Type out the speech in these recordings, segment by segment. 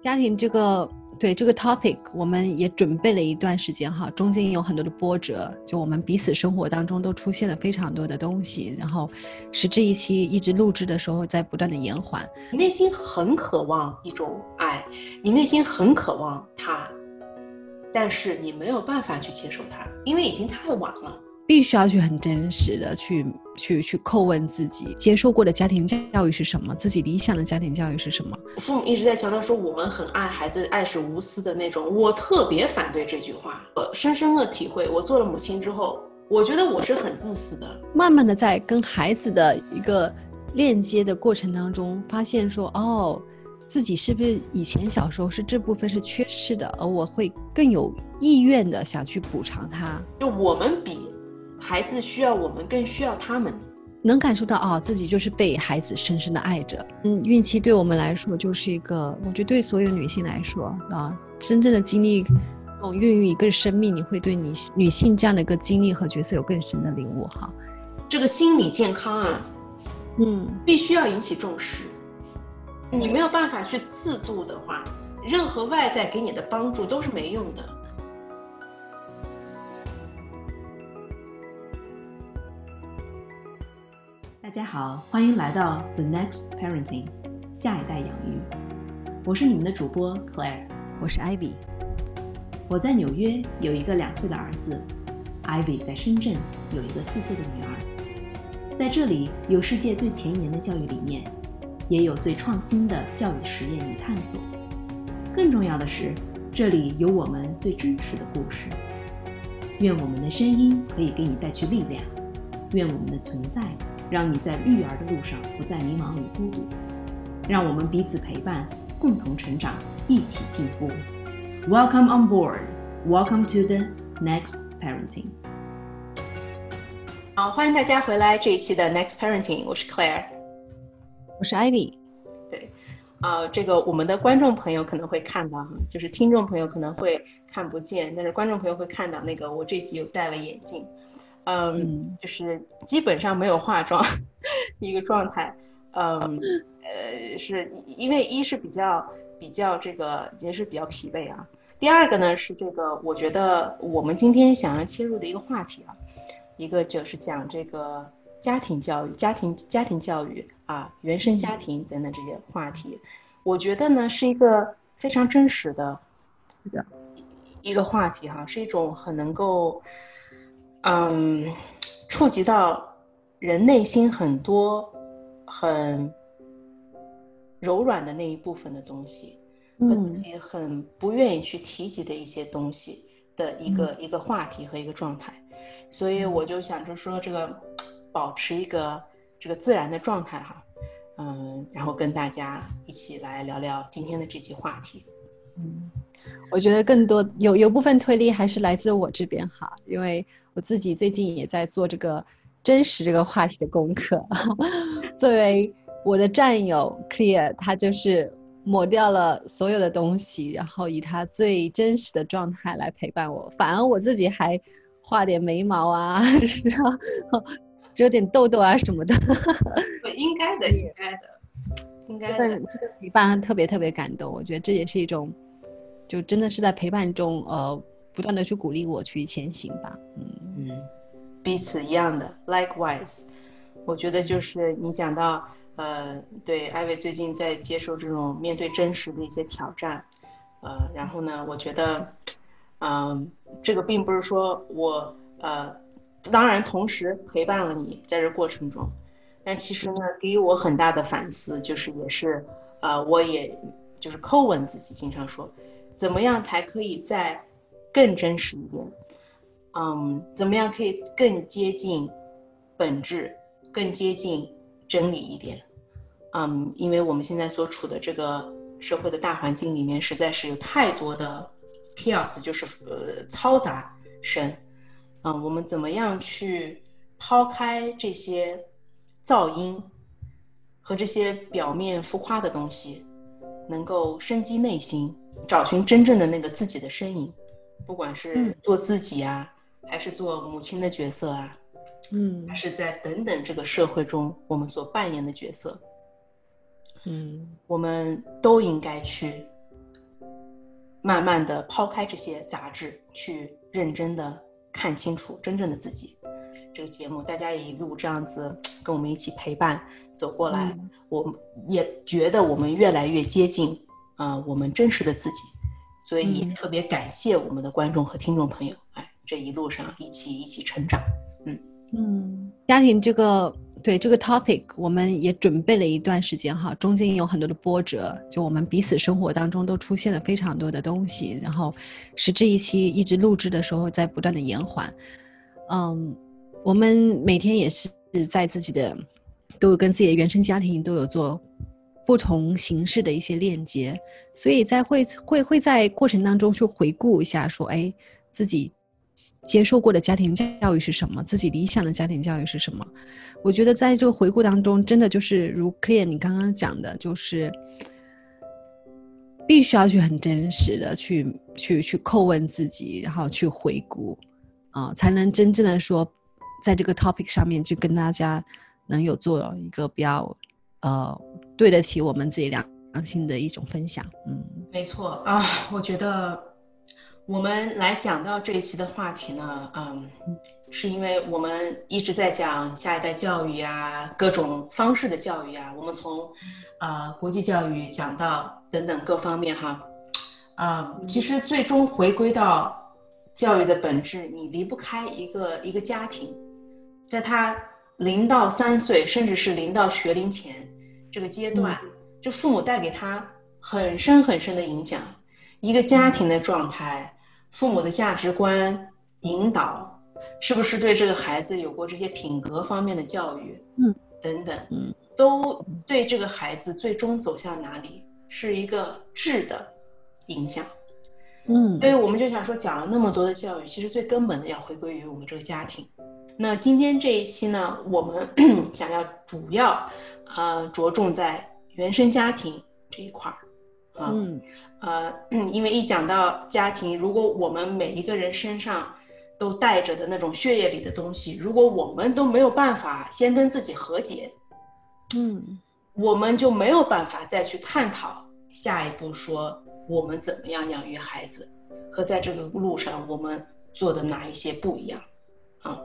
家庭这个对这个 topic，我们也准备了一段时间哈，中间有很多的波折，就我们彼此生活当中都出现了非常多的东西，然后使这一期一直录制的时候在不断的延缓。你内心很渴望一种爱，你内心很渴望他，但是你没有办法去接受他，因为已经太晚了。必须要去很真实的去去去叩问自己，接受过的家庭教育是什么？自己理想的家庭教育是什么？父母一直在强调说我们很爱孩子，爱是无私的那种。我特别反对这句话，我深深的体会。我做了母亲之后，我觉得我是很自私的。慢慢的在跟孩子的一个链接的过程当中，发现说哦，自己是不是以前小时候是这部分是缺失的，而我会更有意愿的想去补偿他。就我们比。孩子需要我们，更需要他们，能感受到啊，自己就是被孩子深深的爱着。嗯，孕期对我们来说就是一个，我觉得对所有女性来说啊，真正的经历，哦孕育一个生命，你会对你女性这样的一个经历和角色有更深的领悟哈。这个心理健康啊，嗯，必须要引起重视。你没有办法去自度的话，任何外在给你的帮助都是没用的。大家好，欢迎来到 The Next Parenting，下一代养育。我是你们的主播 Claire，我是 Ivy。我在纽约有一个两岁的儿子，Ivy 在深圳有一个四岁的女儿。在这里有世界最前沿的教育理念，也有最创新的教育实验与探索。更重要的是，这里有我们最真实的故事。愿我们的声音可以给你带去力量，愿我们的存在。让你在育儿的路上不再迷茫与孤独，让我们彼此陪伴，共同成长，一起进步。Welcome on board. Welcome to the next parenting. 好，欢迎大家回来这一期的 Next Parenting。我是 Claire，我是 Ivy。对，啊，这个我们的观众朋友可能会看到哈，就是听众朋友可能会看不见，但是观众朋友会看到那个我这集有戴了眼镜。嗯，就是基本上没有化妆一个状态，嗯，呃，是因为一是比较比较这个也是比较疲惫啊。第二个呢是这个，我觉得我们今天想要切入的一个话题啊，一个就是讲这个家庭教育、家庭家庭教育啊、原生家庭等等这些话题，我觉得呢是一个非常真实的，一个话题哈，是一种很能够。嗯，触及到人内心很多很柔软的那一部分的东西，和自己很不愿意去提及的一些东西的一个一个话题和一个状态，所以我就想着说，这个保持一个这个自然的状态哈，嗯，然后跟大家一起来聊聊今天的这期话题。嗯，我觉得更多有有部分推力还是来自我这边哈，因为。我自己最近也在做这个真实这个话题的功课。作为我的战友 Clear，他就是抹掉了所有的东西，然后以他最真实的状态来陪伴我。反而我自己还画点眉毛啊，然后遮点痘痘啊什么的。应该的，应该的，应该的。这个陪伴特别特别感动，我觉得这也是一种，就真的是在陪伴中，呃。不断的去鼓励我去前行吧，嗯嗯，彼此一样的，likewise，我觉得就是你讲到，呃，对，艾薇最近在接受这种面对真实的一些挑战，呃，然后呢，我觉得，嗯，这个并不是说我，呃，当然同时陪伴了你在这过程中，但其实呢，给予我很大的反思，就是也是，呃，我也就是叩问自己，经常说，怎么样才可以在。更真实一点，嗯，怎么样可以更接近本质，更接近真理一点？嗯，因为我们现在所处的这个社会的大环境里面，实在是有太多的 chaos，就是呃嘈杂声。嗯，我们怎么样去抛开这些噪音和这些表面浮夸的东西，能够深击内心，找寻真正的那个自己的身影？不管是做自己啊，还是做母亲的角色啊，嗯，还是在等等这个社会中我们所扮演的角色，嗯，我们都应该去慢慢的抛开这些杂质，去认真的看清楚真正的自己。这个节目大家也一路这样子跟我们一起陪伴走过来，我也觉得我们越来越接近啊我们真实的自己，所以也特别感谢我们的观众和听众朋友，哎，这一路上一起一起成长，嗯嗯，家庭这个。对这个 topic，我们也准备了一段时间哈，中间有很多的波折，就我们彼此生活当中都出现了非常多的东西，然后使这一期一直录制的时候在不断的延缓。嗯，我们每天也是在自己的，都有跟自己的原生家庭都有做不同形式的一些链接，所以在会会会在过程当中去回顾一下，说哎自己。接受过的家庭教育是什么？自己理想的家庭教育是什么？我觉得在这个回顾当中，真的就是如 Clear 你刚刚讲的，就是必须要去很真实的去去去叩问自己，然后去回顾，啊，才能真正的说，在这个 topic 上面去跟大家能有做一个比较呃对得起我们自己良良心的一种分享。嗯，没错啊，我觉得。我们来讲到这一期的话题呢，嗯，是因为我们一直在讲下一代教育啊，各种方式的教育啊，我们从啊国际教育讲到等等各方面哈，啊，其实最终回归到教育的本质，你离不开一个一个家庭，在他零到三岁，甚至是零到学龄前这个阶段，就父母带给他很深很深的影响，一个家庭的状态。父母的价值观引导，是不是对这个孩子有过这些品格方面的教育？嗯，等等，嗯，都对这个孩子最终走向哪里是一个质的影响。嗯，所以我们就想说，讲了那么多的教育，其实最根本的要回归于我们这个家庭。那今天这一期呢，我们 想要主要呃着重在原生家庭这一块儿。嗯，呃，因为一讲到家庭，如果我们每一个人身上都带着的那种血液里的东西，如果我们都没有办法先跟自己和解，嗯，我们就没有办法再去探讨下一步说我们怎么样养育孩子，和在这个路上我们做的哪一些不一样，啊，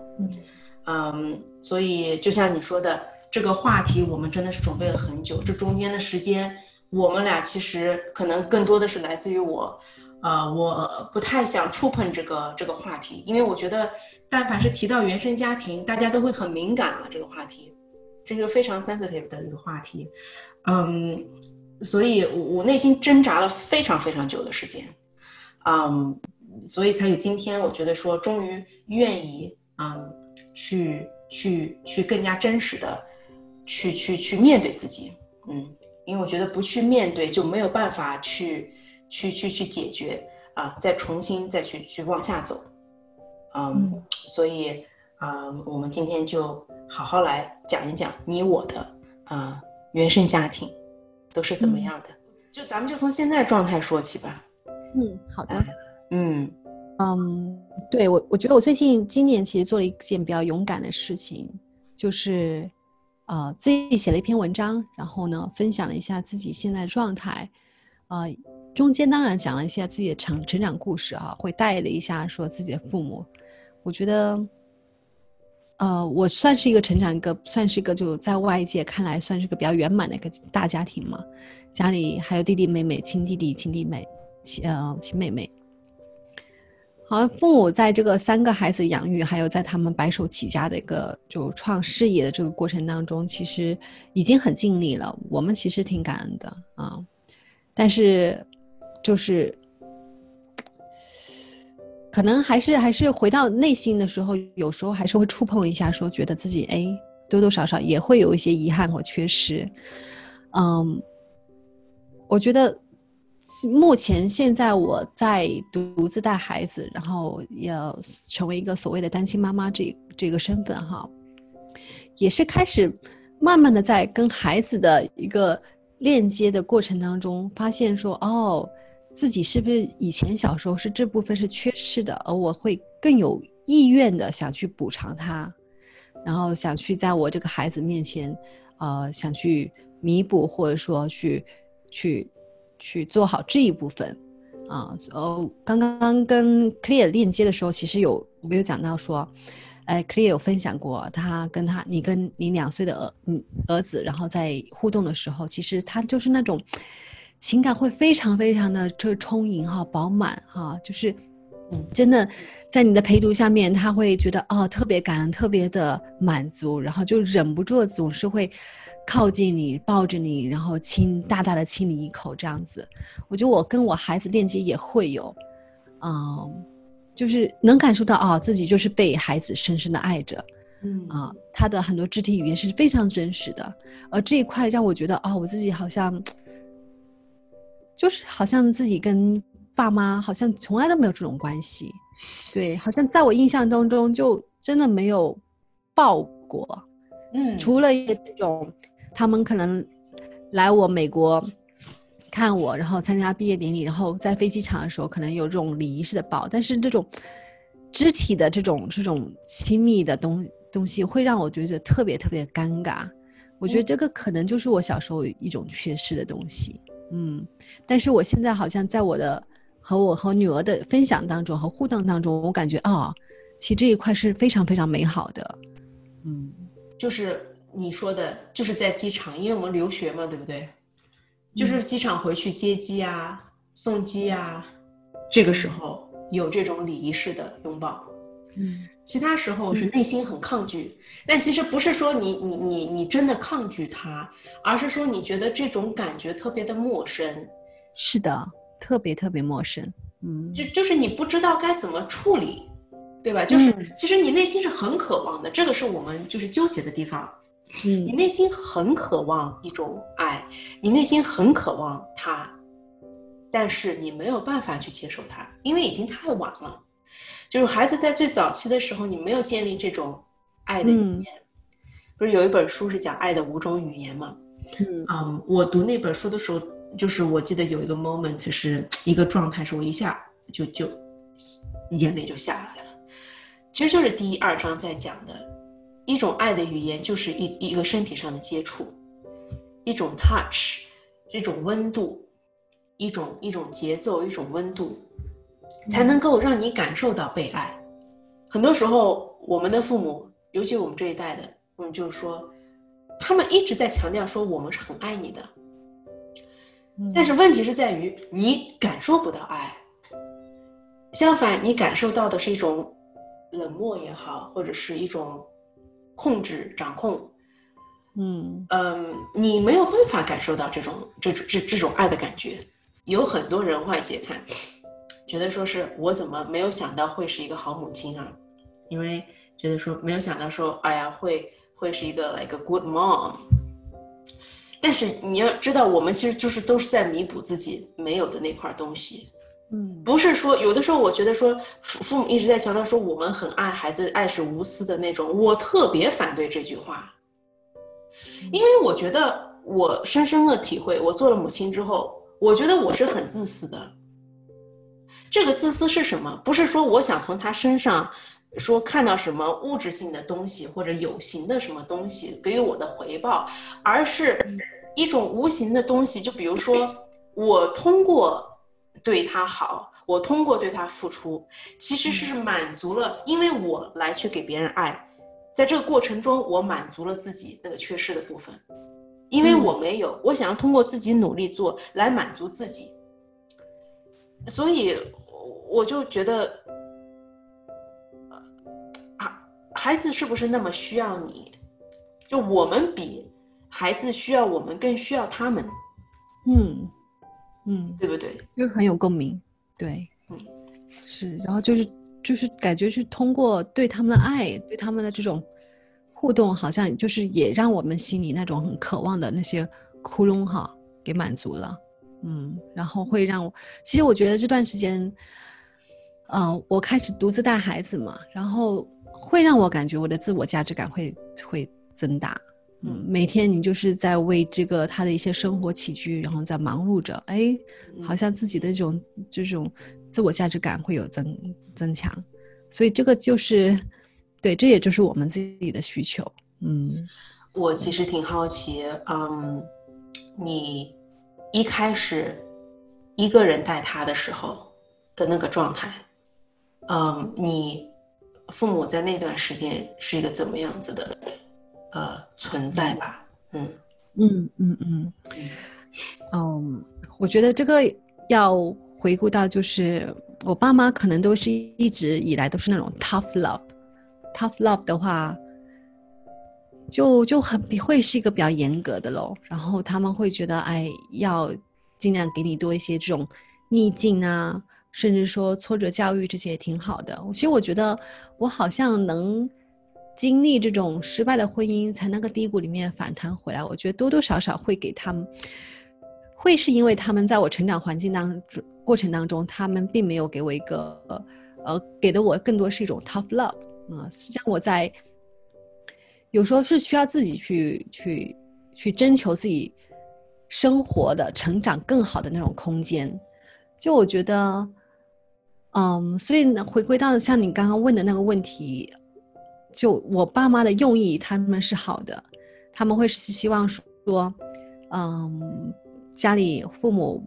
嗯，所以就像你说的这个话题，我们真的是准备了很久，这中间的时间。我们俩其实可能更多的是来自于我，呃，我不太想触碰这个这个话题，因为我觉得，但凡是提到原生家庭，大家都会很敏感啊，这个话题，这是非常 sensitive 的一个话题，嗯，所以我我内心挣扎了非常非常久的时间，嗯，所以才有今天，我觉得说终于愿意，嗯，去去去更加真实的，去去去面对自己，嗯。因为我觉得不去面对就没有办法去，去去去解决啊，再重新再去去往下走，嗯，所以啊，我们今天就好好来讲一讲你我的啊原生家庭都是怎么样的，就咱们就从现在状态说起吧。嗯，好的。嗯嗯，对我我觉得我最近今年其实做了一件比较勇敢的事情，就是。呃，自己写了一篇文章，然后呢，分享了一下自己现在的状态，呃，中间当然讲了一下自己的成成长故事啊，会带了一下说自己的父母，我觉得，呃，我算是一个成长一个，算是一个就在外界看来算是个比较圆满的一个大家庭嘛，家里还有弟弟妹妹，亲弟弟、亲弟妹、亲呃亲妹妹。好像父母在这个三个孩子养育，还有在他们白手起家的一个就创事业的这个过程当中，其实已经很尽力了。我们其实挺感恩的啊，但是就是可能还是还是回到内心的时候，有时候还是会触碰一下，说觉得自己哎多多少少也会有一些遗憾或缺失。嗯，我觉得。目前现在我在独自带孩子，然后要成为一个所谓的单亲妈妈这这个身份哈，也是开始慢慢的在跟孩子的一个链接的过程当中，发现说哦，自己是不是以前小时候是这部分是缺失的，而我会更有意愿的想去补偿他，然后想去在我这个孩子面前，呃，想去弥补或者说去去。去做好这一部分，啊，呃，刚刚跟 Clear 链接的时候，其实有我们有讲到说，哎，Clear 有分享过，他跟他你跟你两岁的儿嗯儿子，然后在互动的时候，其实他就是那种情感会非常非常的这充盈哈，饱满哈，就是嗯，真的在你的陪读下面，他会觉得哦特别感恩，特别的满足，然后就忍不住总是会。靠近你，抱着你，然后亲，大大的亲你一口，这样子。我觉得我跟我孩子链接也会有，嗯，就是能感受到啊，自己就是被孩子深深的爱着，嗯啊，他的很多肢体语言是非常真实的，而这一块让我觉得啊，我自己好像，就是好像自己跟爸妈好像从来都没有这种关系，对，好像在我印象当中就真的没有抱过，嗯，除了这种。他们可能来我美国看我，然后参加毕业典礼，然后在飞机场的时候可能有这种礼仪式的抱，但是这种肢体的这种这种亲密的东东西会让我觉得特别特别尴尬。我觉得这个可能就是我小时候一种缺失的东西。嗯，但是我现在好像在我的和我和女儿的分享当中和互动当中，我感觉啊，其实这一块是非常非常美好的。嗯，就是。你说的就是在机场，因为我们留学嘛，对不对？就是机场回去接机啊、送机啊，这个时候有这种礼仪式的拥抱。嗯，其他时候是内心很抗拒，但其实不是说你你你你真的抗拒他，而是说你觉得这种感觉特别的陌生。是的，特别特别陌生。嗯，就就是你不知道该怎么处理，对吧？就是其实你内心是很渴望的，这个是我们就是纠结的地方。嗯，你内心很渴望一种爱，你内心很渴望他，但是你没有办法去接受他，因为已经太晚了。就是孩子在最早期的时候，你没有建立这种爱的语言。不是有一本书是讲爱的五种语言吗？嗯，嗯，我读那本书的时候，就是我记得有一个 moment 是一个状态，是我一下就就眼泪就下来了。其实就是第一二章在讲的。一种爱的语言就是一一个身体上的接触，一种 touch，一种温度，一种一种节奏，一种温度，才能够让你感受到被爱。很多时候，我们的父母，尤其我们这一代的，我们就是说，他们一直在强调说我们是很爱你的，但是问题是在于你感受不到爱，相反，你感受到的是一种冷漠也好，或者是一种。控制、掌控，嗯嗯，你没有办法感受到这种这种这这种爱的感觉。有很多人外界看，觉得说是我怎么没有想到会是一个好母亲啊？因为觉得说没有想到说，哎呀，会会是一个 like a good mom。但是你要知道，我们其实就是都是在弥补自己没有的那块东西。嗯，不是说有的时候，我觉得说父父母一直在强调说我们很爱孩子，爱是无私的那种，我特别反对这句话，因为我觉得我深深的体会，我做了母亲之后，我觉得我是很自私的。这个自私是什么？不是说我想从他身上说看到什么物质性的东西或者有形的什么东西给予我的回报，而是一种无形的东西，就比如说我通过。对他好，我通过对他付出，其实是满足了，因为我来去给别人爱，在这个过程中，我满足了自己那个缺失的部分，因为我没有，我想要通过自己努力做来满足自己，所以我就觉得，啊，孩子是不是那么需要你？就我们比孩子需要我们更需要他们，嗯。嗯，对不对？就很有共鸣，对，嗯，是，然后就是就是感觉是通过对他们的爱，对他们的这种互动，好像就是也让我们心里那种很渴望的那些窟窿哈给满足了，嗯，然后会让我，其实我觉得这段时间，呃，我开始独自带孩子嘛，然后会让我感觉我的自我价值感会会增大。嗯，每天你就是在为这个他的一些生活起居，然后在忙碌着，哎，好像自己的这种这种自我价值感会有增增强，所以这个就是，对，这也就是我们自己的需求。嗯，我其实挺好奇，嗯，你一开始一个人带他的时候的那个状态，嗯，你父母在那段时间是一个怎么样子的呃存在吧？嗯嗯嗯嗯嗯，我觉得这个要回顾到，就是我爸妈可能都是一直以来都是那种 tough love，tough love 的话。就就很会是一个比较严格的喽，然后他们会觉得，哎，要尽量给你多一些这种逆境啊，甚至说挫折教育这些也挺好的。其实我觉得我好像能经历这种失败的婚姻，才那个低谷里面反弹回来。我觉得多多少少会给他们，会是因为他们在我成长环境当中过程当中，他们并没有给我一个呃，给的我更多是一种 tough love 啊，让我在。有时候是需要自己去去去征求自己生活的成长更好的那种空间，就我觉得，嗯，所以呢，回归到像你刚刚问的那个问题，就我爸妈的用意，他们是好的，他们会是希望说，嗯，家里父母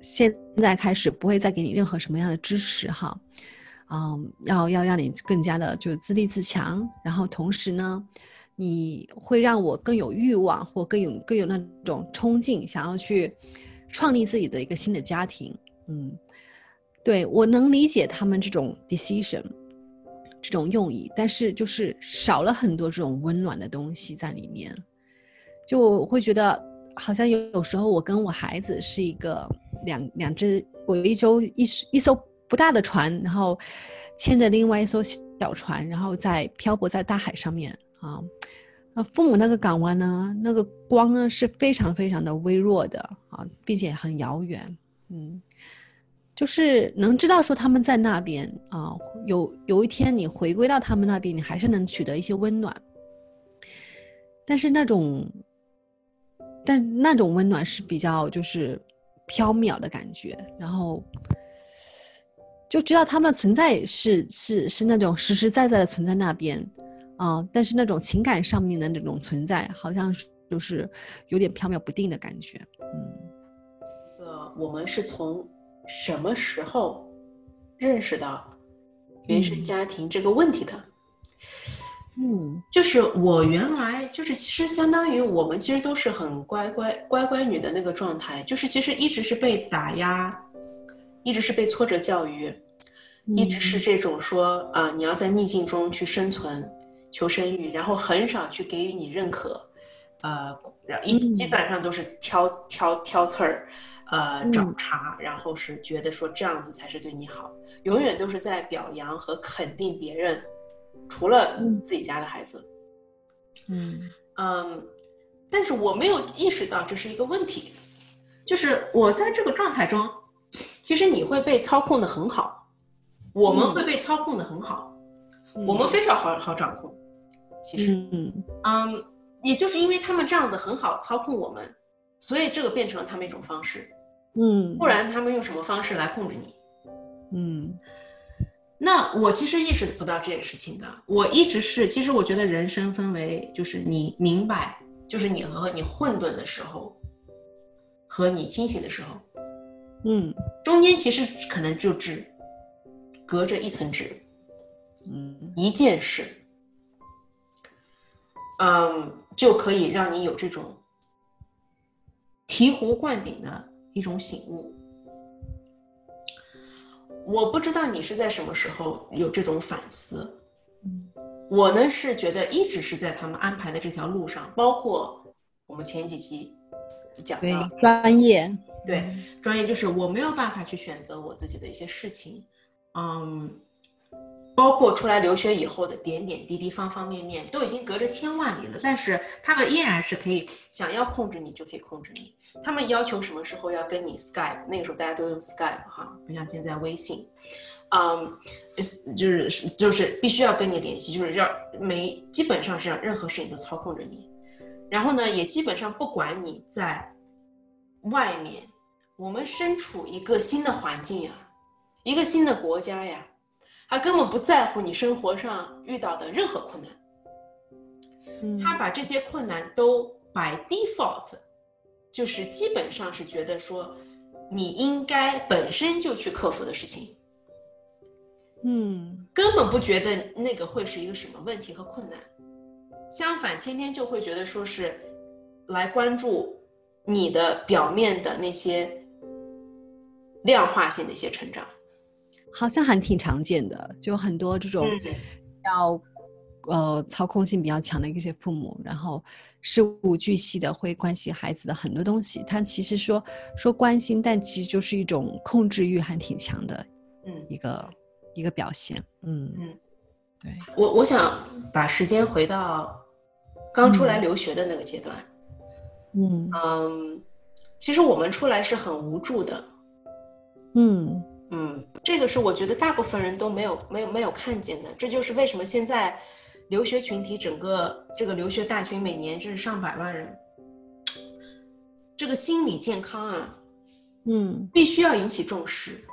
现在开始不会再给你任何什么样的支持哈。嗯，要要让你更加的就自立自强，然后同时呢，你会让我更有欲望或更有更有那种冲劲，想要去创立自己的一个新的家庭。嗯，对我能理解他们这种 decision 这种用意，但是就是少了很多这种温暖的东西在里面，就会觉得好像有有时候我跟我孩子是一个两两只，我有一周一一艘。不大的船，然后牵着另外一艘小船，然后在漂泊在大海上面啊。那父母那个港湾呢，那个光呢是非常非常的微弱的啊，并且很遥远。嗯，就是能知道说他们在那边啊，有有一天你回归到他们那边，你还是能取得一些温暖。但是那种，但那种温暖是比较就是飘渺的感觉，然后。就知道他们的存在是是是那种实实在在的存在那边，啊，但是那种情感上面的那种存在，好像就是有点飘渺不定的感觉。嗯，呃，我们是从什么时候认识到原生家庭这个问题的？嗯，就是我原来就是其实相当于我们其实都是很乖乖乖乖女的那个状态，就是其实一直是被打压。一直是被挫折教育，一直是这种说啊，你要在逆境中去生存、求生欲，然后很少去给予你认可，呃，一基本上都是挑挑挑刺儿，呃，找茬，然后是觉得说这样子才是对你好，永远都是在表扬和肯定别人，除了自己家的孩子。嗯嗯，但是我没有意识到这是一个问题，就是我在这个状态中。其实你会被操控的很好，我们会被操控的很好，我们非常好好掌控。其实，嗯嗯，也就是因为他们这样子很好操控我们，所以这个变成了他们一种方式。嗯，不然他们用什么方式来控制你？嗯，那我其实意识不到这件事情的。我一直是，其实我觉得人生分为，就是你明白，就是你和你混沌的时候，和你清醒的时候。嗯，中间其实可能就只隔着一层纸，嗯，一件事，嗯，就可以让你有这种醍醐灌顶的一种醒悟。我不知道你是在什么时候有这种反思，我呢是觉得一直是在他们安排的这条路上，包括我们前几期讲到专业。对，专业就是我没有办法去选择我自己的一些事情，嗯，包括出来留学以后的点点滴滴、方方面面，都已经隔着千万里了。但是他们依然是可以想要控制你就可以控制你。他们要求什么时候要跟你 Skype，那个时候大家都用 Skype 哈，不像现在微信，嗯，就是就是必须要跟你联系，就是要没基本上是让任何事情都操控着你，然后呢，也基本上不管你在。外面，我们身处一个新的环境呀，一个新的国家呀，他根本不在乎你生活上遇到的任何困难，他把这些困难都 by default，就是基本上是觉得说，你应该本身就去克服的事情，嗯。根本不觉得那个会是一个什么问题和困难，相反，天天就会觉得说是来关注你的表面的那些量化性的一些成长。好像还挺常见的，就很多这种嗯要呃操控性比较强的一些父母，然后事无巨细的会关心孩子的很多东西。他其实说说关心，但其实就是一种控制欲还挺强的嗯，一个一个表现。嗯嗯，对，我我想把时间回到刚出来留学的那个阶段。嗯嗯，其实我们出来是很无助的。嗯嗯，这个是我觉得大部分人都没有没有没有看见的，这就是为什么现在留学群体整个这个留学大群每年就是上百万人，这个心理健康啊，嗯必须要引起重视。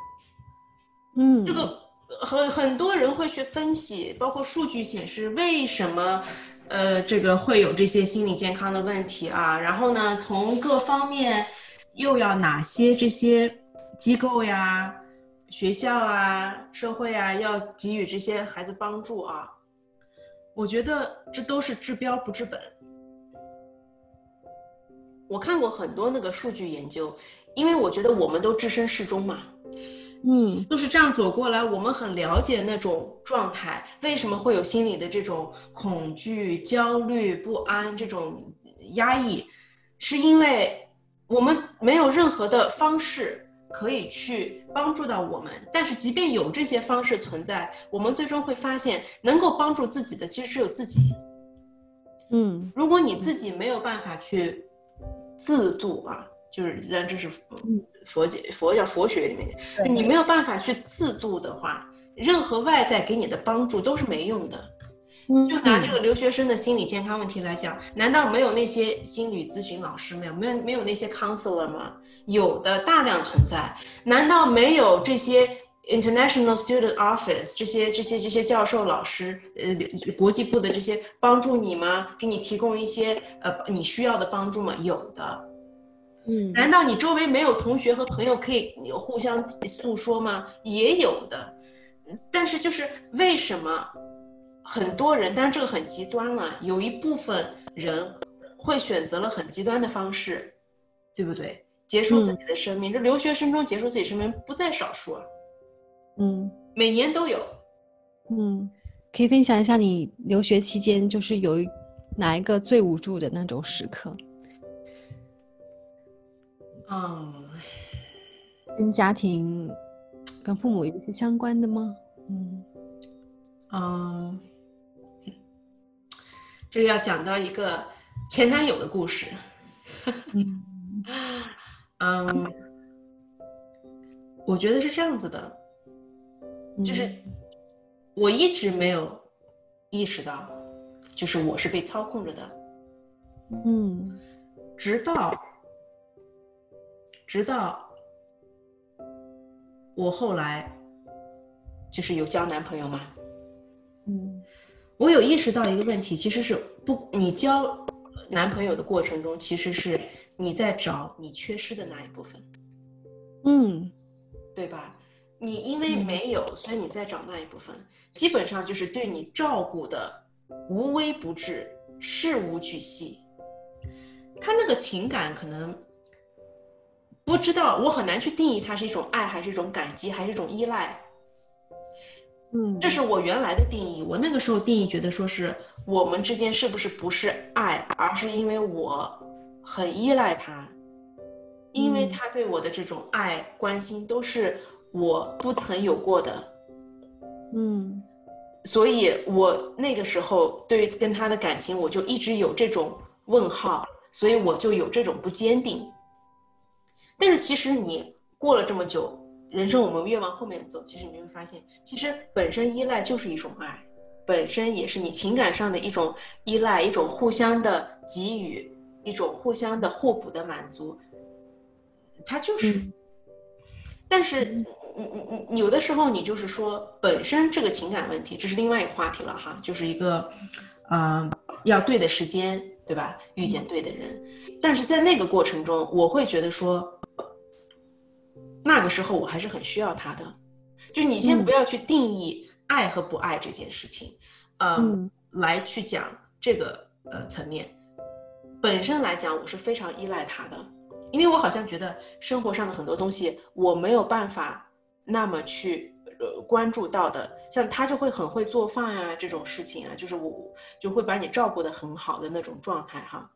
嗯，这个很很多人会去分析，包括数据显示为什么，呃，这个会有这些心理健康的问题啊。然后呢，从各方面又要哪些这些机构呀、学校啊、社会啊，要给予这些孩子帮助啊。我觉得这都是治标不治本。我看过很多那个数据研究，因为我觉得我们都置身事中嘛。嗯就是这样走过来，我们很了解那种状态，为什么会有心理的这种恐惧、焦虑、不安这种压抑，是因为我们没有任何的方式可以去帮助到我们。但是，即便有这些方式存在，我们最终会发现，能够帮助自己的其实只有自己。嗯如果你自己没有办法去自度啊，就是人这是嗯佛解佛教佛学里面，你没有办法去自度的话，任何外在给你的帮助都是没用的。嗯，就拿这个留学生的心理健康问题来讲，难道没有那些心理咨询老师没有？没有没有那些 counselor 吗？有的，大量存在。难道没有这些 international student office 这些这些这些教授老师，呃，国际部的这些帮助你吗？给你提供一些呃你需要的帮助吗？有的。嗯难道你周围没有同学和朋友可以互相诉说吗？也有的，但是就是为什么很多人，但是这个很极端了，有一部分人会选择了很极端的方式，对不对？结束自己的生命，这留学生中结束自己生命不在少数啊，嗯每年都有。嗯，可以分享一下你留学期间就是有哪一个最无助的那种时刻？嗯，跟家庭、跟父母有一些相关的吗？嗯嗯，这个要讲到一个前男友的故事。嗯。嗯，我觉得是这样子的，就是我一直没有意识到，就是我是被操控着的，嗯。直到直到我后来就是有交男朋友嘛，嗯我有意识到一个问题，其实是不，你交男朋友的过程中，其实是你在找你缺失的那一部分。嗯对吧？你因为没有，所以你在找那一部分，基本上就是对你照顾的无微不至、事无巨细。他那个情感可能不知道，我很难去定义它是一种爱，还是一种感激，还是一种依赖。嗯，这是我原来的定义。我那个时候定义觉得说是我们之间是不是不是爱，而是因为我很依赖他，因为嗯他对我的这种爱关心都是我不曾有过的，嗯所以我那个时候对于跟他的感情我就一直有这种问号，所以我就有这种不坚定。但是其实你过了这么久，人生我们越往后面走，其实你会发现，其实本身依赖就是一种爱，本身也是你情感上的一种依赖，一种互相的给予，一种互相的互补的满足，它就是。嗯但是，你你你有的时候你就是说，本身这个情感问题，这是另外一个话题了哈，就是一个，嗯、要对的时间，对吧？遇见对的人，但是在那个过程中，我会觉得说，那个时候我还是很需要他的。就你先不要去定义爱和不爱这件事情，嗯，来去讲这个呃层面。本身来讲，我是非常依赖他的，因为我好像觉得生活上的很多东西我没有办法那么去呃关注到的，像他就会很会做饭啊这种事情啊，就是我就会把你照顾的很好的那种状态哈，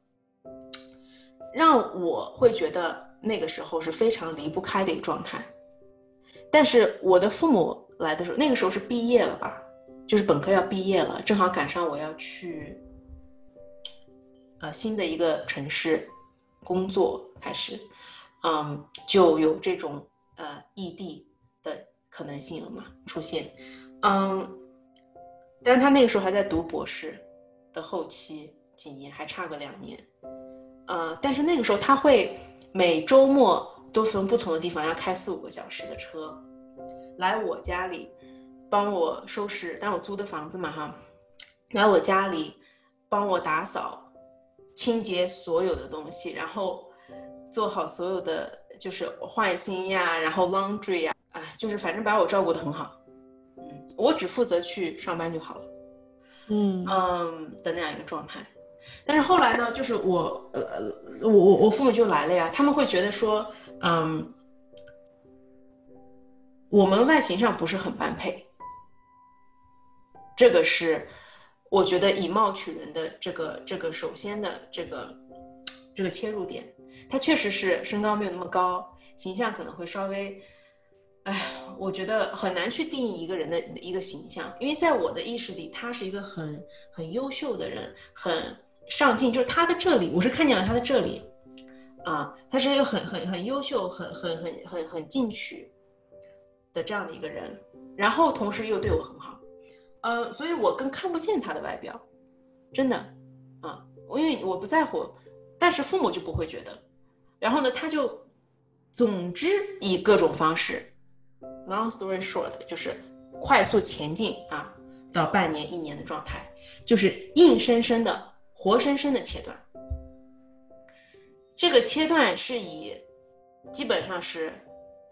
让我会觉得那个时候是非常离不开的一个状态。但是我的父母来的时候，那个时候是毕业了吧，就是本科要毕业了，正好赶上我要去。呃，新的一个城市工作开始，嗯，就有这种呃异地的可能性了嘛出现，嗯，但是他那个时候还在读博士的后期几年，还差个两年，呃，但是那个时候他会每周末都从不同的地方要开四五个小时的车来我家里帮我收拾，但我租的房子嘛哈，来我家里帮我打扫。清洁所有的东西，然后做好所有的就是换新呀，然后 laundry 呀，哎，就是反正把我照顾的很好。嗯，我只负责去上班就好了。嗯嗯的那样一个状态。但是后来呢，就是我呃我我我父母就来了呀，他们会觉得说，嗯，我们外形上不是很般配。这个是。我觉得以貌取人的这个这个首先的这个这个切入点，他确实是身高没有那么高，形象可能会稍微，哎，我觉得很难去定义一个人的一个形象，因为在我的意识里，他是一个很很优秀的人，很上进，就是他的这里，我是看见了他的这里，啊，他是一个很很很优秀、很很很很很进取的这样的一个人，然后同时又对我很好。呃，所以我更看不见他的外表，真的，啊，因为我不在乎，但是父母就不会觉得，然后呢，他就，总之以各种方式，long story short，就是快速前进啊，到半年一年的状态，就是硬生生的、活生生的切断。这个切断是以，基本上是。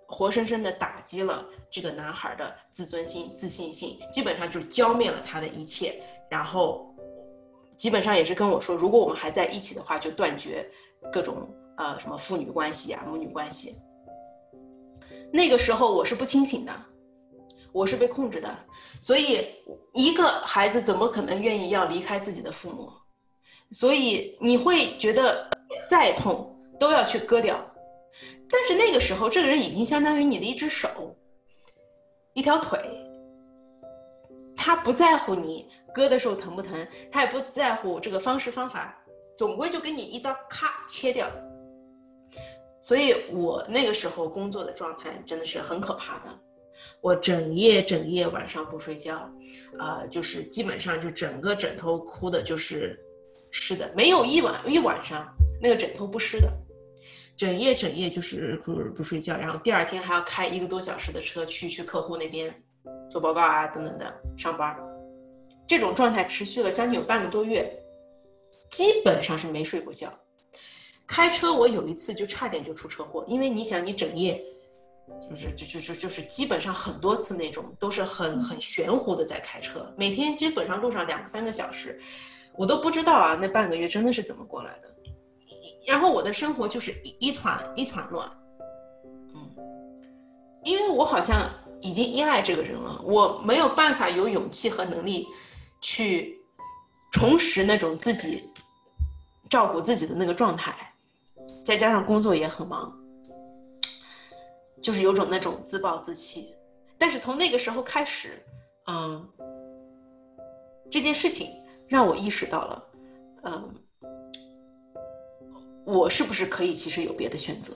活生生的打击了这个男孩的自尊心、自信心，基本上就是浇灭了他的一切。然后，基本上也是跟我说，如果我们还在一起的话，就断绝各种呃什么父女关系啊、母女关系。那个时候我是不清醒的，我是被控制的，所以一个孩子怎么可能愿意要离开自己的父母？所以你会觉得再痛都要去割掉。但是那个时候，这个人已经相当于你的一只手，一条腿。他不在乎你割的时候疼不疼，他也不在乎这个方式方法，总归就给你一刀咔切掉。所以我那个时候工作的状态真的是很可怕的，我整夜整夜晚上不睡觉，啊，就是基本上就整个枕头哭的就是湿的，没有一晚一晚上那个枕头不湿的。整夜整夜就是不不睡觉，然后第二天还要开一个多小时的车去去客户那边做报告啊等等的上班，这种状态持续了将近有半个多月，基本上是没睡过觉。开车我有一次就差点就出车祸，因为你想你整夜就是就就就就是基本上很多次那种都是很很玄乎的在开车，每天基本上路上两三个小时，我都不知道啊那半个月真的是怎么过来的。然后我的生活就是一一团一团乱，嗯，因为我好像已经依赖这个人了，我没有办法有勇气和能力去重拾那种自己照顾自己的那个状态，再加上工作也很忙，就是有种那种自暴自弃。但是从那个时候开始，嗯，这件事情让我意识到了，嗯。我是不是可以其实有别的选择？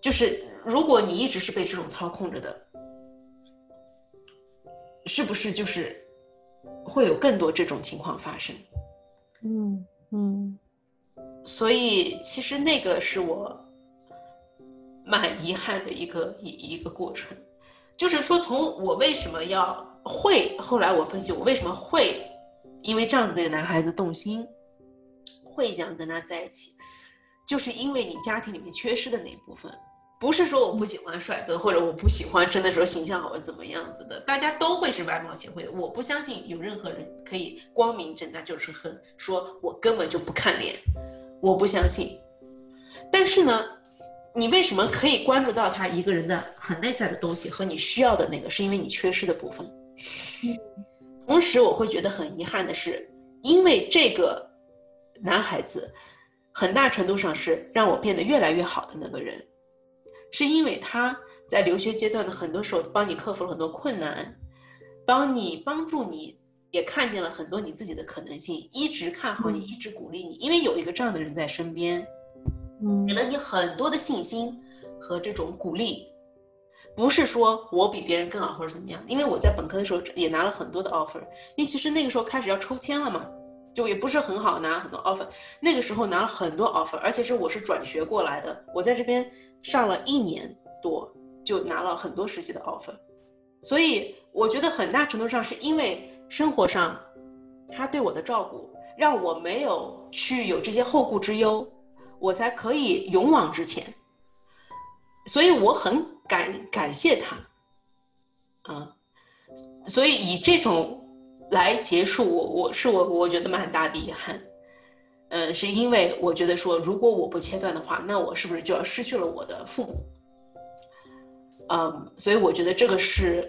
就是如果你一直是被这种操控着的，是不是就是会有更多这种情况发生？嗯嗯。所以其实那个是我蛮遗憾的一个一一个过程，就是说从我为什么要会后来我分析我为什么会因为这样子的男孩子动心。会想跟他在一起，就是因为你家庭里面缺失的那部分，不是说我不喜欢帅哥，或者我不喜欢真的说形象好或怎么样子的，大家都会是外貌协会的。我不相信有任何人可以光明正大就是很说我根本就不看脸，我不相信。但是呢，你为什么可以关注到他一个人的很内在的东西和你需要的那个，是因为你缺失的部分。同时，我会觉得很遗憾的是，因为这个男孩子，很大程度上是让我变得越来越好的那个人。是因为他在留学阶段的很多时候帮你克服了很多困难，帮你帮助你，也看见了很多你自己的可能性，一直看好你，一直鼓励你，因为有一个这样的人在身边，嗯给了你很多的信心和这种鼓励，不是说我比别人更好或者怎么样，因为我在本科的时候也拿了很多的 offer，因为其实那个时候开始要抽签了嘛。就也不是很好拿很多 offer，那个时候拿了很多 offer，而且是我是转学过来的，我在这边上了一年多就拿了很多实习的 offer，所以我觉得很大程度上是因为生活上他对我的照顾，让我没有去有这些后顾之忧，我才可以勇往直前，所以我很感感谢他，啊，所以以这种。来结束我，我是我，我觉得蛮大的遗憾，嗯，是因为我觉得说，如果我不切断的话，那我是不是就要失去了我的父母？嗯，所以我觉得这个是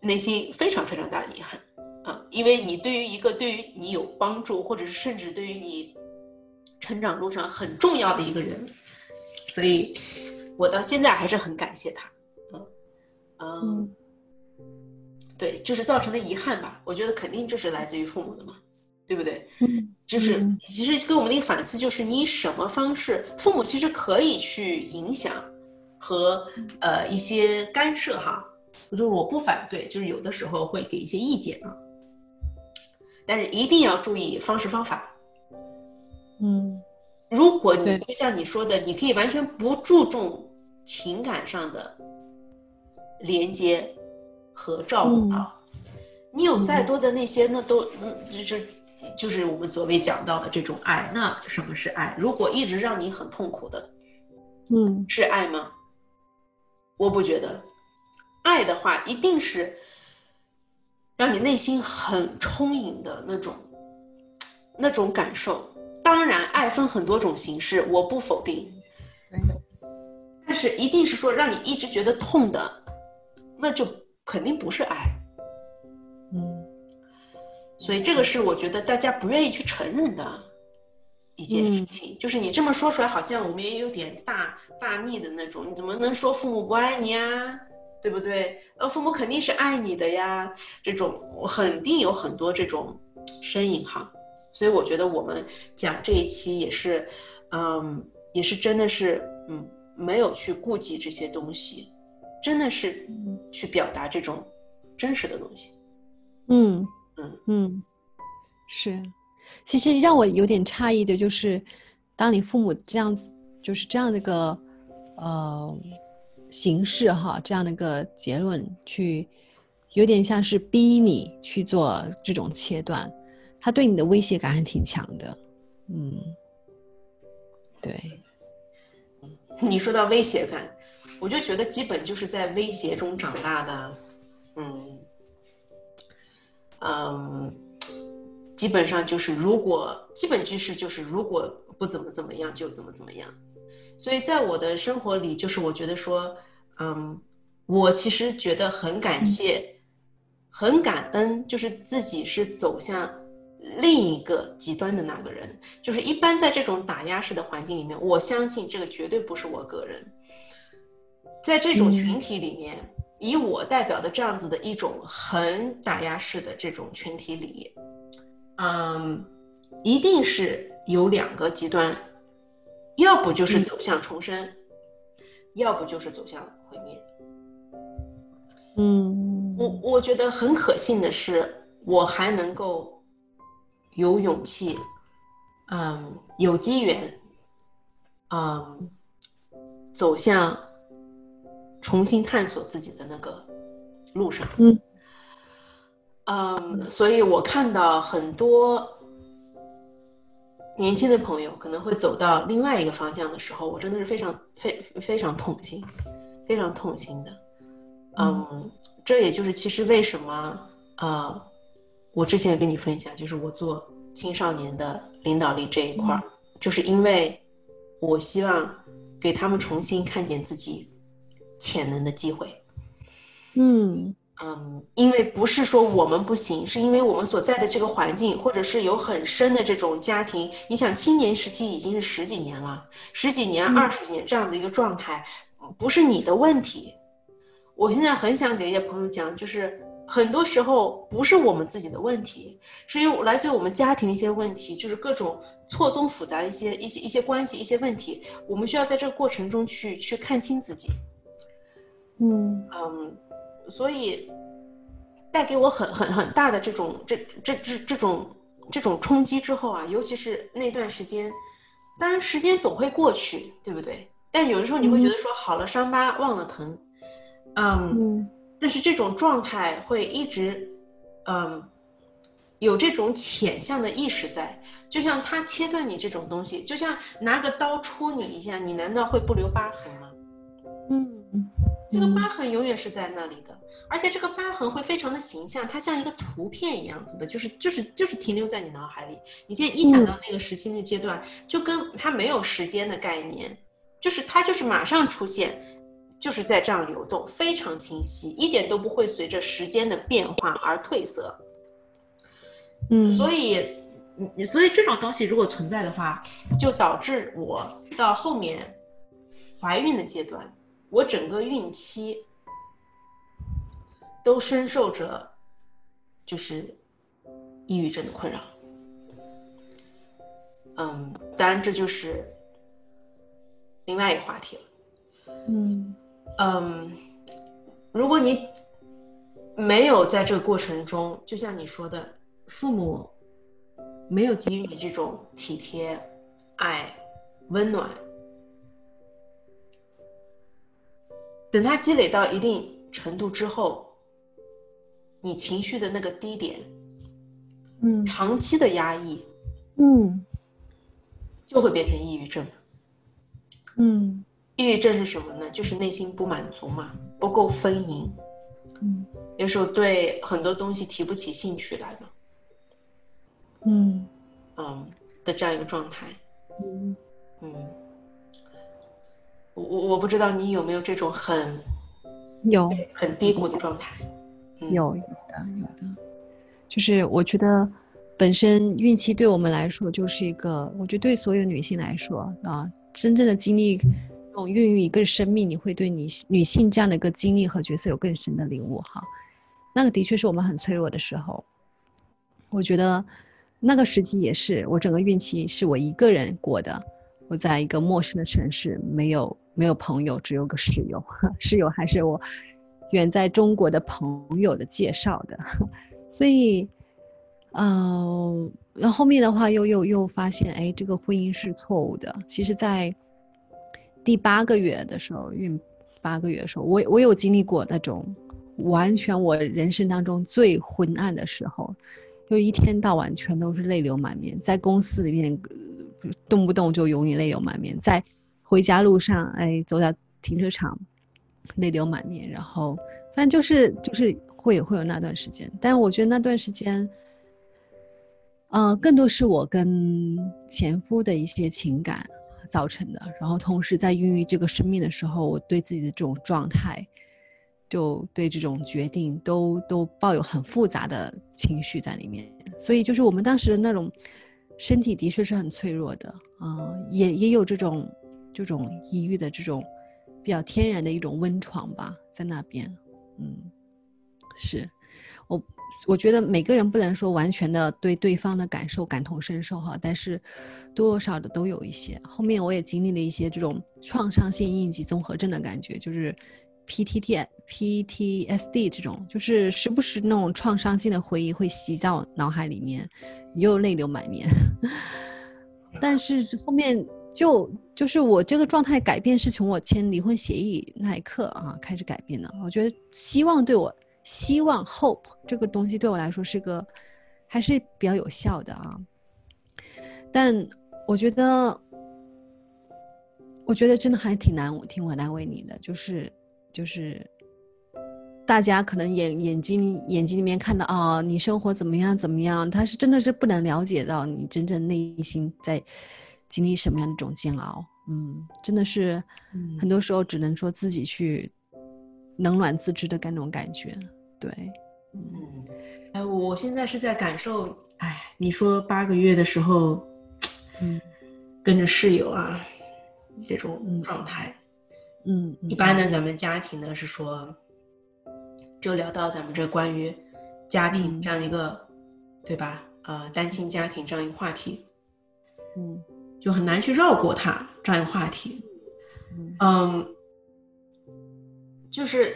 内心非常非常大的遗憾啊，因为你对于一个对于你有帮助，或者是甚至对于你成长路上很重要的一个人，所以我到现在还是很感谢他，嗯嗯。对，就是造成的遗憾吧。我觉得肯定就是来自于父母的嘛，对不对？嗯，就是其实跟我们的一个反思就是，你以什么方式，父母其实可以去影响和呃一些干涉哈。就是我不反对，就是有的时候会给一些意见啊，但是一定要注意方式方法。嗯，如果你就像你说的，你可以完全不注重情感上的连接。和照顾到，你有再多的那些，那都嗯，就是就是我们所谓讲到的这种爱。那什么是爱？如果一直让你很痛苦的，嗯，是爱吗？我不觉得，爱的话一定是让你内心很充盈的那种那种感受。当然，爱分很多种形式，我不否定，但是一定是说让你一直觉得痛的，那就。肯定不是爱，嗯，所以这个是我觉得大家不愿意去承认的一件事情。就是你这么说出来，好像我们也有点大大逆的那种。你怎么能说父母不爱你啊？对不对？呃，父母肯定是爱你的呀。这种肯定有很多这种声音哈。所以我觉得我们讲这一期也是，嗯，也是真的是，嗯，没有去顾及这些东西。真的是去表达这种真实的东西，嗯嗯嗯，是。其实让我有点诧异的就是，当你父母这样子，就是这样的一个呃形式哈，这样的一个结论，去有点像是逼你去做这种切断，他对你的威胁感还挺强的。嗯，对。你说到威胁感。我就觉得基本就是在威胁中长大的，嗯，嗯，基本上就是如果基本句式就是如果不怎么怎么样就怎么怎么样，所以在我的生活里，就是我觉得说，嗯，我其实觉得很感谢，很感恩，就是自己是走向另一个极端的那个人，就是一般在这种打压式的环境里面，我相信这个绝对不是我个人。在这种群体里面，以我代表的这样子的一种很打压式的这种群体里，嗯，一定是有两个极端，要不就是走向重生，要不就是走向毁灭。嗯，我我觉得很可信的是，我还能够有勇气，嗯，有机缘，嗯，走向。重新探索自己的那个路上，嗯，嗯，所以我看到很多年轻的朋友可能会走到另外一个方向的时候，我真的是非常非非常痛心，非常痛心的。嗯，这也就是其实为什么呃，我之前也跟你分享，就是我做青少年的领导力这一块儿，就是因为我希望给他们重新看见自己潜能的机会。嗯。嗯，因为不是说我们不行，是因为我们所在的这个环境，或者是有很深的这种家庭。你想，青年时期已经是十几年了，十几年、二十年这样子一个状态，不是你的问题。我现在很想给一些朋友讲，就是很多时候不是我们自己的问题，是因为来自于我们家庭的一些问题，就是各种错综复杂的一些一些一些关系、一些问题，我们需要在这个过程中去去看清自己。嗯嗯。所以，带给我很很很大的这种这这这这种这种冲击之后啊，尤其是那段时间，当然时间总会过去，对不对？但有的时候你会觉得说，好了伤疤忘了疼，嗯，但是这种状态会一直，嗯，有这种潜象的意识在，就像他切断你这种东西，就像拿个刀戳你一下，你难道会不留疤痕吗？嗯。这个疤痕永远是在那里的，而且这个疤痕会非常的形象，它像一个图片一样子的，就是就是就是停留在你脑海里。你现在一想到那个时期那阶段，就跟他没有时间的概念，就是它就是马上出现，就是在这样流动，非常清晰，一点都不会随着时间的变化而褪色。嗯，所以，所以这种东西如果存在的话，就导致我到后面怀孕的阶段。我整个孕期都深受着就是抑郁症的困扰，嗯，当然这就是另外一个话题了，嗯嗯，如果你没有在这个过程中，就像你说的，父母没有给予你这种体贴、爱、温暖。等他积累到一定程度之后，你情绪的那个低点，嗯，长期的压抑，嗯，就会变成抑郁症。嗯，抑郁症是什么呢？就是内心不满足嘛，不够丰盈，嗯，有时候对很多东西提不起兴趣来了，嗯，嗯的这样一个状态，嗯，嗯。我我我不知道你有没有这种很有。很低谷的状态，有。有的有的，就是我觉得本身孕期对我们来说就是一个，我觉得对所有女性来说啊，真正的经历这种孕育一个生命，你会对你女性这样的一个经历和角色有更深的领悟哈。那个的确是我们很脆弱的时候，我觉得那个时期也是我整个孕期是我一个人过的，我在一个陌生的城市，没有。没有朋友，只有个室友。室友还是我远在中国的朋友的介绍的，所以，嗯，然后后面的话又又又发现，哎，这个婚姻是错误的。其实，在第八个月的时候，孕八个月的时候，我我有经历过那种完全我人生当中最昏暗的时候，就一天到晚全都是泪流满面，在公司里面动不动就永远泪流满面，在。回家路上，哎，走到停车场，泪流满面。然后，反正就是就是会会有那段时间。但我觉得那段时间，呃，更多是我跟前夫的一些情感造成的。然后，同时在孕育这个生命的时候，我对自己的这种状态，就对这种决定，都都抱有很复杂的情绪在里面。所以，就是我们当时的那种身体的确是很脆弱的，啊，也也有这种。这种抑郁的这种比较天然的一种温床吧，在那边，嗯，是我我觉得每个人不能说完全的对对方的感受感同身受哈，但是多多少的都有一些。后面我也经历了一些这种创伤性应激综合症的感觉，就是 PTT PTSD 这种，就是时不时那种创伤性的回忆会袭到脑海里面，又泪流满面。但是后面。就就是我这个状态改变是从我签离婚协议那一刻啊开始改变的。我觉得希望对我希望 hope 这个东西对我来说是个还是比较有效的啊。但我觉得，我觉得真的还挺难，挺我难为你的，就是就是，大家可能眼眼睛眼睛里面看到啊，你生活怎么样怎么样，他是真的是不能了解到你真正内心在经历什么样的一种煎熬。嗯，真的是，很多时候只能说自己去冷暖自知的那种感觉。对，嗯，哎，我现在是在感受，哎，你说八个月的时候。嗯，跟着室友啊，这种状态，嗯，一般呢，咱们家庭呢是说，就聊到咱们这关于家庭这样一个，对吧？呃，单亲家庭这样一个话题，嗯，就很难去绕过它这样一个话题，嗯，就是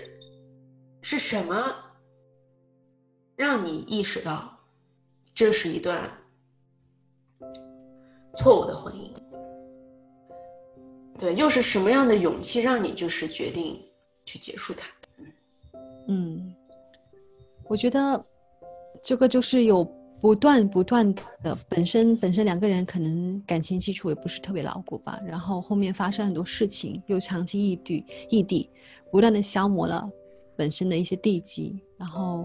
是什么让你意识到这是一段？错误的婚姻，对，又是什么样的勇气让你就是决定去结束它？嗯，我觉得这个就是有不断不断的，本身本身两个人可能感情基础也不是特别牢固吧，然后后面发生很多事情，又长期异地异地，不断的消磨了本身的一些地基，然后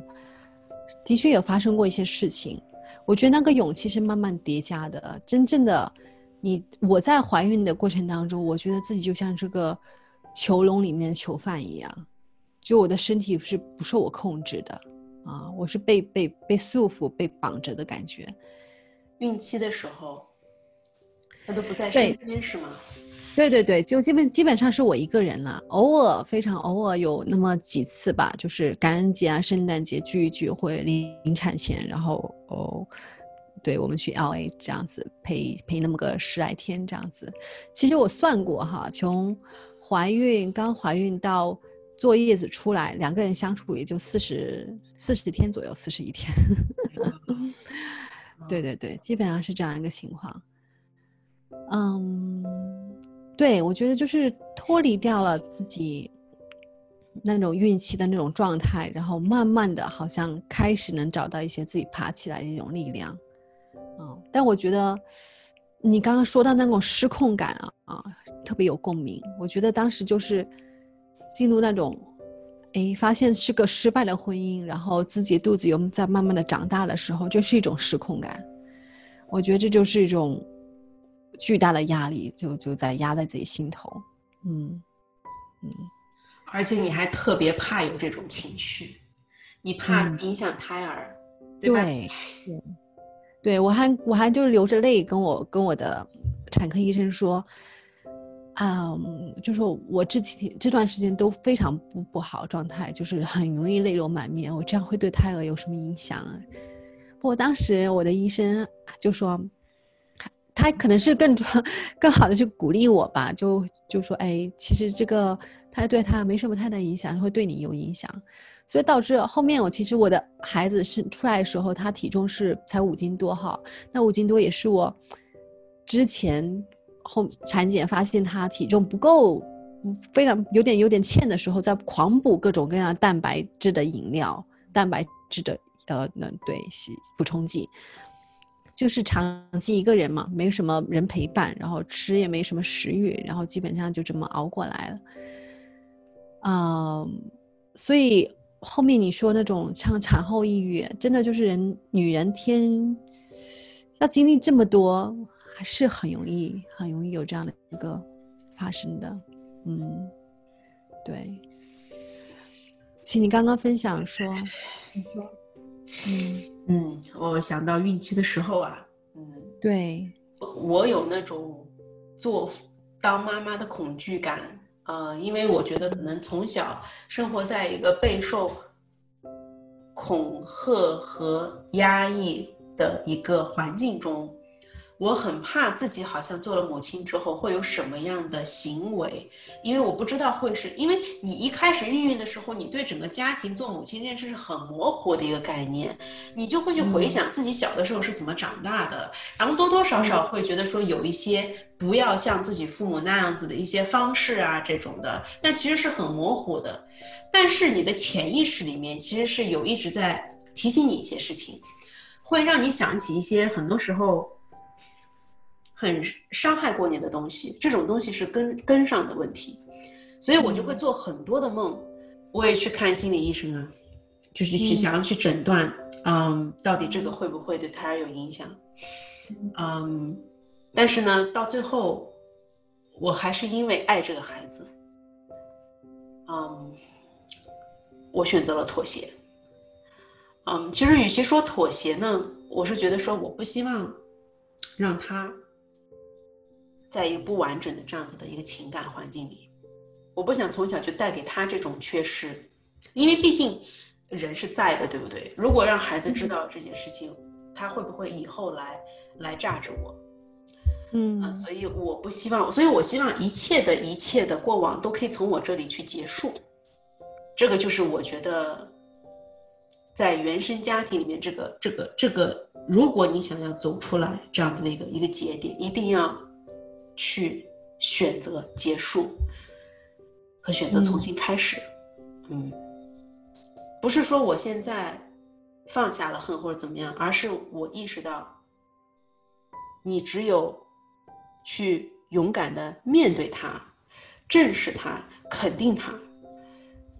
的确有发生过一些事情。我觉得那个勇气是慢慢叠加的。真正的，你我在怀孕的过程当中，我觉得自己就像这个囚笼里面的囚犯一样，就我的身体是不受我控制的啊，我是被被被束缚、被绑着的感觉。孕期的时候，他都不在身边是吗？对对对，就基本基本上是我一个人了。偶尔非常偶尔有那么几次吧，就是感恩节啊、圣诞节聚一聚，或者临产前，然后哦，对我们去 L A 这样子陪陪那么个十来天这样子。其实我算过哈，从怀孕刚怀孕到坐月子出来，两个人相处也就四十四十天左右，四十一天。对对对，基本上是这样一个情况。嗯。对，我觉得就是脱离掉了自己那种孕期的那种状态，然后慢慢的好像开始能找到一些自己爬起来的一种力量。嗯，但我觉得你刚刚说到那种失控感啊啊，特别有共鸣。我觉得当时就是进入那种，哎，发现是个失败的婚姻，然后自己肚子又在慢慢的长大的时候，就是一种失控感。我觉得这就是一种。巨大的压力就就在压在自己心头，嗯嗯，而且你还特别怕有这种情绪，你怕影响胎儿，对对对，对我还我还就是流着泪跟我跟我的产科医生说，啊，就说我这几天这段时间都非常不不好状态，就是很容易泪流满面，我这样会对胎儿有什么影响？不过当时我的医生就说。他可能是更更好的去鼓励我吧，就就说，哎，其实这个他对他没什么太大影响，会对你有影响，所以导致后面我其实我的孩子是出来的时候，他体重是才五斤多哈，那五斤多也是我之前后产检发现他体重不够，非常有点有点欠的时候，在狂补各种各样蛋白质的饮料、蛋白质的呃那对补充剂。就是长期一个人嘛，没什么人陪伴，然后吃也没什么食欲，然后基本上就这么熬过来了。嗯，所以后面你说那种像产后抑郁，真的就是人女人天要经历这么多，还是很容易很容易有这样的一个发生的。嗯，对。请你刚刚分享说，你说。嗯嗯，我想到孕期的时候啊，嗯，对，我有那种做当妈妈的恐惧感，呃，因为我觉得可能从小生活在一个备受恐吓和压抑的一个环境中。我很怕自己好像做了母亲之后会有什么样的行为，因为我不知道会是因为你一开始孕育的时候，你对整个家庭做母亲这件事是很模糊的一个概念，你就会去回想自己小的时候是怎么长大的，然后多多少少会觉得说有一些不要像自己父母那样子的一些方式啊这种的，但其实是很模糊的，但是你的潜意识里面其实是有一直在提醒你一些事情，会让你想起一些很多时候。很伤害过你的东西，这种东西是根根上的问题，所以我就会做很多的梦，我也去看心理医生啊，就是去想要去诊断，嗯，到底这个会不会对胎儿有影响，嗯，但是呢，到最后，我还是因为爱这个孩子，嗯，我选择了妥协。嗯，其实与其说妥协呢，我是觉得说我不希望让他在一个不完整的这样子的一个情感环境里，我不想从小就带给他这种缺失，因为毕竟人是在的，对不对？如果让孩子知道这件事情，他会不会以后来来炸着我？嗯啊，所以我不希望，所以我希望一切的一切的过往都可以从我这里去结束，这个就是我觉得。在原生家庭里面，这个、这个、这个，如果你想要走出来，这样子的一个一个节点，一定要去选择结束和选择重新开始。嗯，不是说我现在放下了恨或者怎么样，而是我意识到，你只有去勇敢的面对它，正视它，肯定它，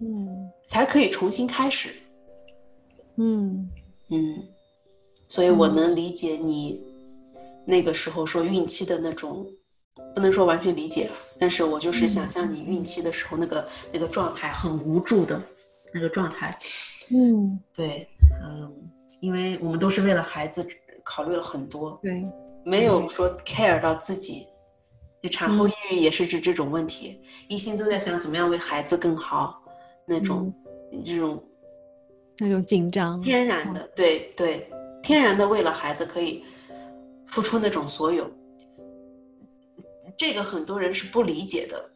嗯，才可以重新开始。嗯嗯，所以我能理解你那个时候说孕期的那种，不能说完全理解，但是我就是想象你孕期的时候那个那个状态，很无助的那个状态。嗯，对，嗯，因为我们都是为了孩子考虑了很多，对，没有说 care 到自己。就产后抑郁也是指这种问题，一心都在想怎么样为孩子更好，那种这种。那种紧张，天然的，对对，天然的为了孩子可以付出那种所有，这个很多人是不理解的，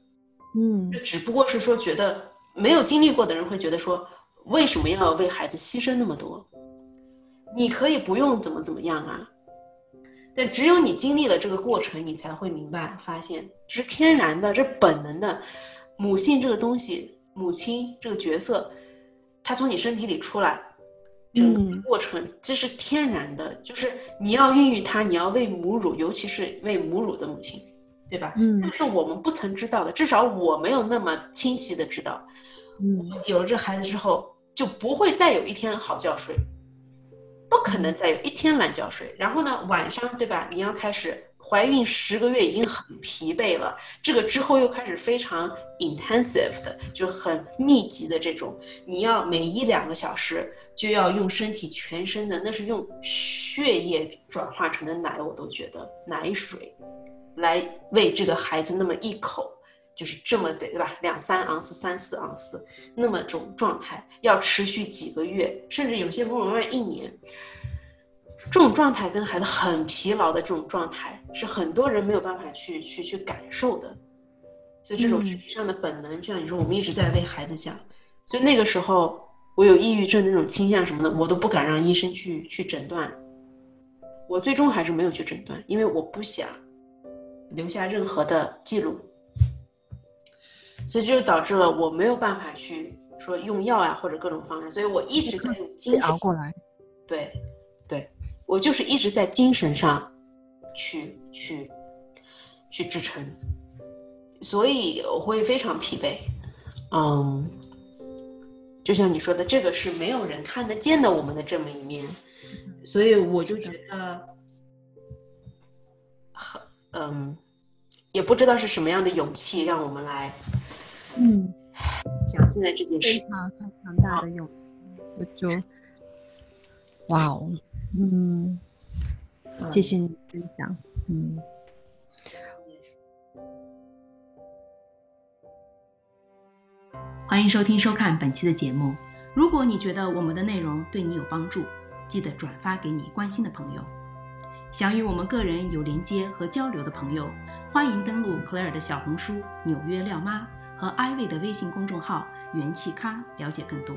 嗯，就只不过是说觉得没有经历过的人会觉得说，为什么要为孩子牺牲那么多？你可以不用怎么怎么样啊，但只有你经历了这个过程，你才会明白，发现这是天然的，这本能的，母性这个东西，母亲这个角色。它从你身体里出来，整个过程这是天然的，就是你要孕育它，你要喂母乳，尤其是喂母乳的母亲，对吧？嗯，这是我们不曾知道的，至少我没有那么清晰的知道。嗯，有了这孩子之后，就不会再有一天好觉睡，不可能再有一天懒觉睡。然后呢，晚上对吧？你要开始。怀孕十个月已经很疲惫了，这个之后又开始非常 intensive 的，就很密集的这种，你要每一两个小时就要用身体全身的，那是用血液转化成的奶，我都觉得奶水，来喂这个孩子那么一口，就是这么对对吧？两三盎司、三四盎司，那么种状态要持续几个月，甚至有些公妈妈一年。这种状态跟孩子很疲劳的这种状态，是很多人没有办法去去去感受的。所以这种身体上的本能，就像你说，我们一直在为孩子想。所以那个时候，我有抑郁症那种倾向什么的，我都不敢让医生去去诊断。我最终还是没有去诊断，因为我不想留下任何的记录。所以这就导致了我没有办法去说用药啊或者各种方式，所以我一直在用精神熬过来。对，对。我就是一直在精神上，去去去支撑，所以我会非常疲惫。嗯，就像你说的，这个是没有人看得见的我们的这么一面，所以我就觉得很嗯，也不知道是什么样的勇气让我们来嗯讲现在这件事，非常非常大的勇气，我就哇哦。嗯，谢谢你分享。嗯，欢迎收听收看本期的节目。如果你觉得我们的内容对你有帮助，记得转发给你关心的朋友。想与我们个人有连接和交流的朋友，欢迎登录 Claire 的小红书“纽约廖妈”和 Ivy 的微信公众号“元气咖”了解更多。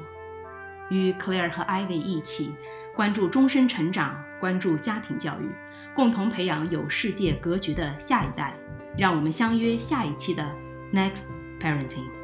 与 Claire 和 Ivy 一起。关注终身成长，关注家庭教育，共同培养有世界格局的下一代。让我们相约下一期的 Next Parenting。